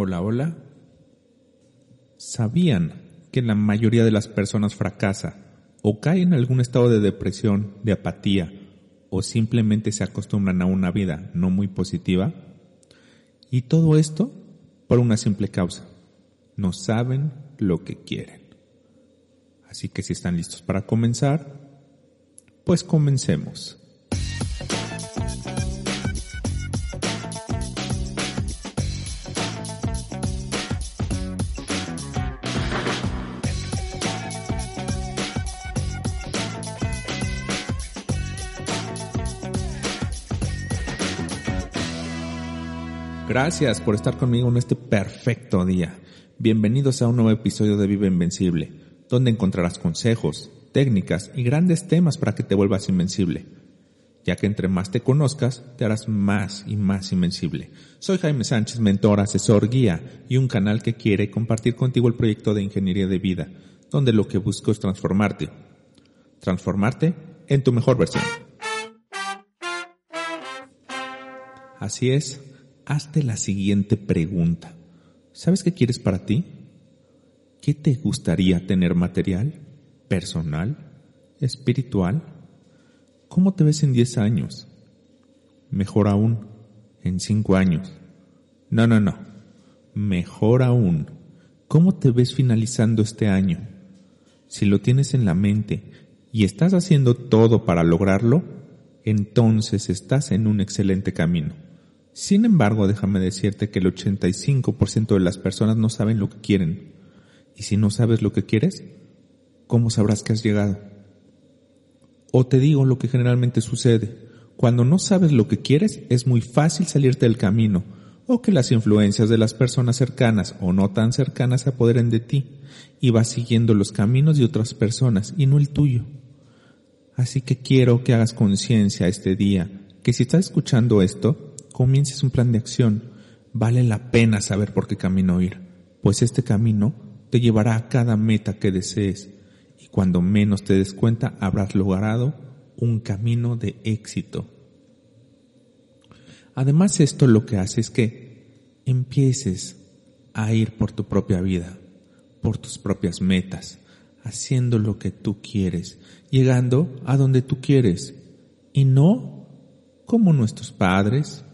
Hola, hola. ¿Sabían que la mayoría de las personas fracasa o cae en algún estado de depresión, de apatía o simplemente se acostumbran a una vida no muy positiva? Y todo esto por una simple causa. No saben lo que quieren. Así que si están listos para comenzar, pues comencemos. Gracias por estar conmigo en este perfecto día. Bienvenidos a un nuevo episodio de Vive Invencible, donde encontrarás consejos, técnicas y grandes temas para que te vuelvas invencible. Ya que entre más te conozcas, te harás más y más invencible. Soy Jaime Sánchez, mentor, asesor, guía y un canal que quiere compartir contigo el proyecto de ingeniería de vida, donde lo que busco es transformarte. Transformarte en tu mejor versión. Así es, hazte la siguiente pregunta. ¿Sabes qué quieres para ti? ¿Qué te gustaría tener material, personal, espiritual? ¿Cómo te ves en 10 años? Mejor aún, en 5 años. No, no, no. Mejor aún, ¿cómo te ves finalizando este año? Si lo tienes en la mente y estás haciendo todo para lograrlo, entonces estás en un excelente camino. Sin embargo, déjame decirte que el 85% de las personas no saben lo que quieren. Y si no sabes lo que quieres, ¿cómo sabrás que has llegado? O te digo lo que generalmente sucede. Cuando no sabes lo que quieres, es muy fácil salirte del camino, o que las influencias de las personas cercanas o no tan cercanas se apoderen de ti, y vas siguiendo los caminos de otras personas y no el tuyo. Así que quiero que hagas conciencia este día, que si estás escuchando esto, comiences un plan de acción. Vale la pena saber por qué camino ir, pues este camino te llevará a cada meta que desees y cuando menos te des cuenta habrás logrado un camino de éxito. Además esto lo que hace es que empieces a ir por tu propia vida, por tus propias metas, haciendo lo que tú quieres, llegando a donde tú quieres y no como nuestros padres,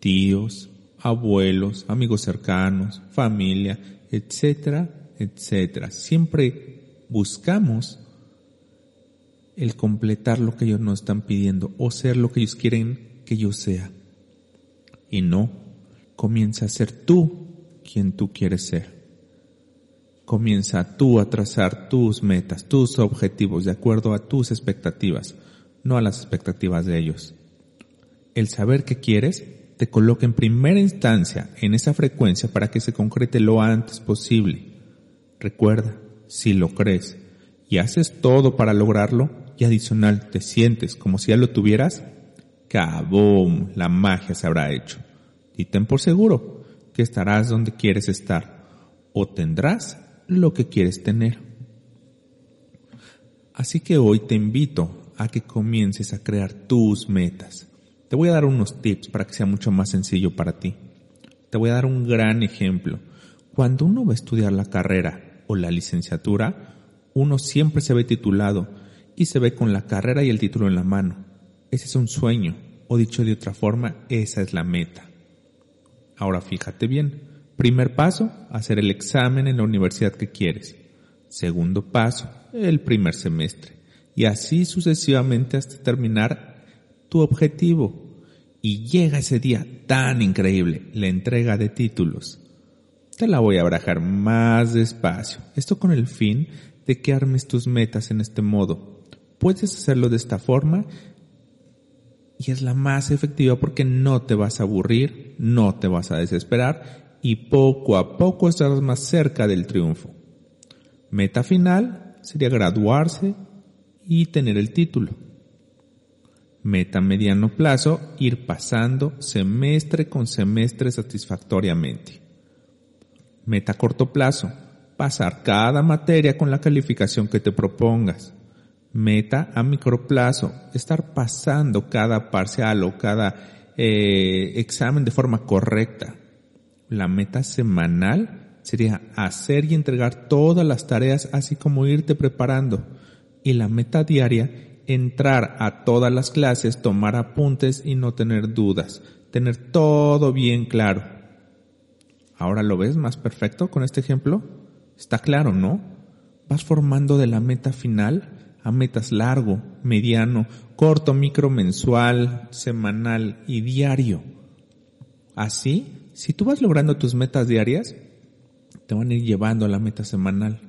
tíos, abuelos, amigos cercanos, familia, etcétera, etcétera. Siempre buscamos el completar lo que ellos nos están pidiendo o ser lo que ellos quieren que yo sea. Y no, comienza a ser tú quien tú quieres ser. Comienza tú a trazar tus metas, tus objetivos de acuerdo a tus expectativas, no a las expectativas de ellos. El saber qué quieres te coloca en primera instancia en esa frecuencia para que se concrete lo antes posible. Recuerda, si lo crees y haces todo para lograrlo y adicional te sientes como si ya lo tuvieras, ¡kaboom! La magia se habrá hecho. Y ten por seguro que estarás donde quieres estar o tendrás lo que quieres tener. Así que hoy te invito a que comiences a crear tus metas te voy a dar unos tips para que sea mucho más sencillo para ti. Te voy a dar un gran ejemplo. Cuando uno va a estudiar la carrera o la licenciatura, uno siempre se ve titulado y se ve con la carrera y el título en la mano. Ese es un sueño, o dicho de otra forma, esa es la meta. Ahora fíjate bien. Primer paso, hacer el examen en la universidad que quieres. Segundo paso, el primer semestre. Y así sucesivamente hasta terminar tu objetivo. Y llega ese día tan increíble, la entrega de títulos. Te la voy a abrajar más despacio. Esto con el fin de que armes tus metas en este modo. Puedes hacerlo de esta forma y es la más efectiva porque no te vas a aburrir, no te vas a desesperar y poco a poco estarás más cerca del triunfo. Meta final sería graduarse y tener el título. Meta mediano plazo, ir pasando semestre con semestre satisfactoriamente. Meta corto plazo, pasar cada materia con la calificación que te propongas. Meta a microplazo, estar pasando cada parcial o cada eh, examen de forma correcta. La meta semanal sería hacer y entregar todas las tareas así como irte preparando. Y la meta diaria, entrar a todas las clases, tomar apuntes y no tener dudas, tener todo bien claro. ¿Ahora lo ves más perfecto con este ejemplo? Está claro, ¿no? Vas formando de la meta final a metas largo, mediano, corto, micro, mensual, semanal y diario. Así, si tú vas logrando tus metas diarias, te van a ir llevando a la meta semanal.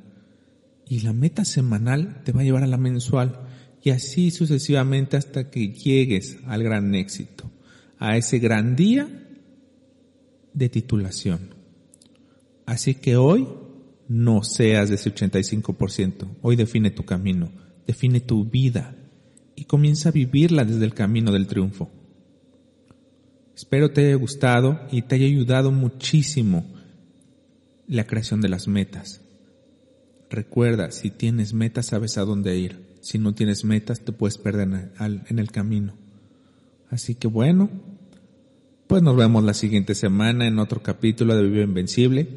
Y la meta semanal te va a llevar a la mensual. Y así sucesivamente hasta que llegues al gran éxito, a ese gran día de titulación. Así que hoy no seas de ese 85%. Hoy define tu camino define tu vida y comienza a vivirla desde el camino del triunfo. Espero te haya gustado y te haya ayudado muchísimo la creación de las metas. Recuerda, si tienes metas sabes a dónde ir. Si no tienes metas te puedes perder en el camino. Así que bueno, pues nos vemos la siguiente semana en otro capítulo de Vive Invencible.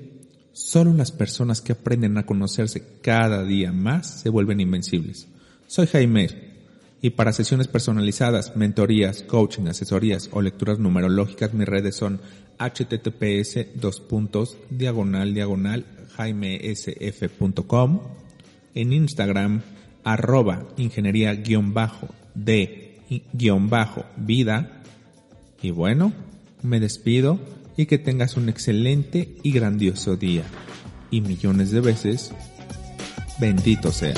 Solo las personas que aprenden a conocerse cada día más se vuelven invencibles. Soy Jaime y para sesiones personalizadas, mentorías, coaching, asesorías o lecturas numerológicas mis redes son https dos puntos diagonal diagonal jaimesf.com en Instagram arroba ingeniería guion bajo de guion bajo vida. Y bueno me despido y que tengas un excelente y grandioso día. Y millones de veces bendito sea